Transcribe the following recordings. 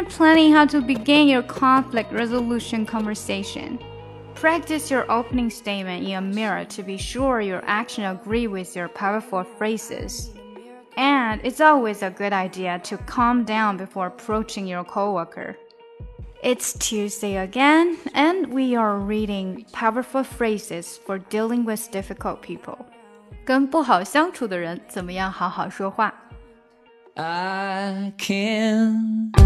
you're planning how to begin your conflict resolution conversation, practice your opening statement in a mirror to be sure your actions agree with your powerful phrases. And it's always a good idea to calm down before approaching your coworker. It's Tuesday again, and we are reading powerful phrases for dealing with difficult people. 跟不好相处的人怎么样好好说话？ I can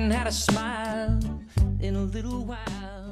hadn't had a smile in a little while.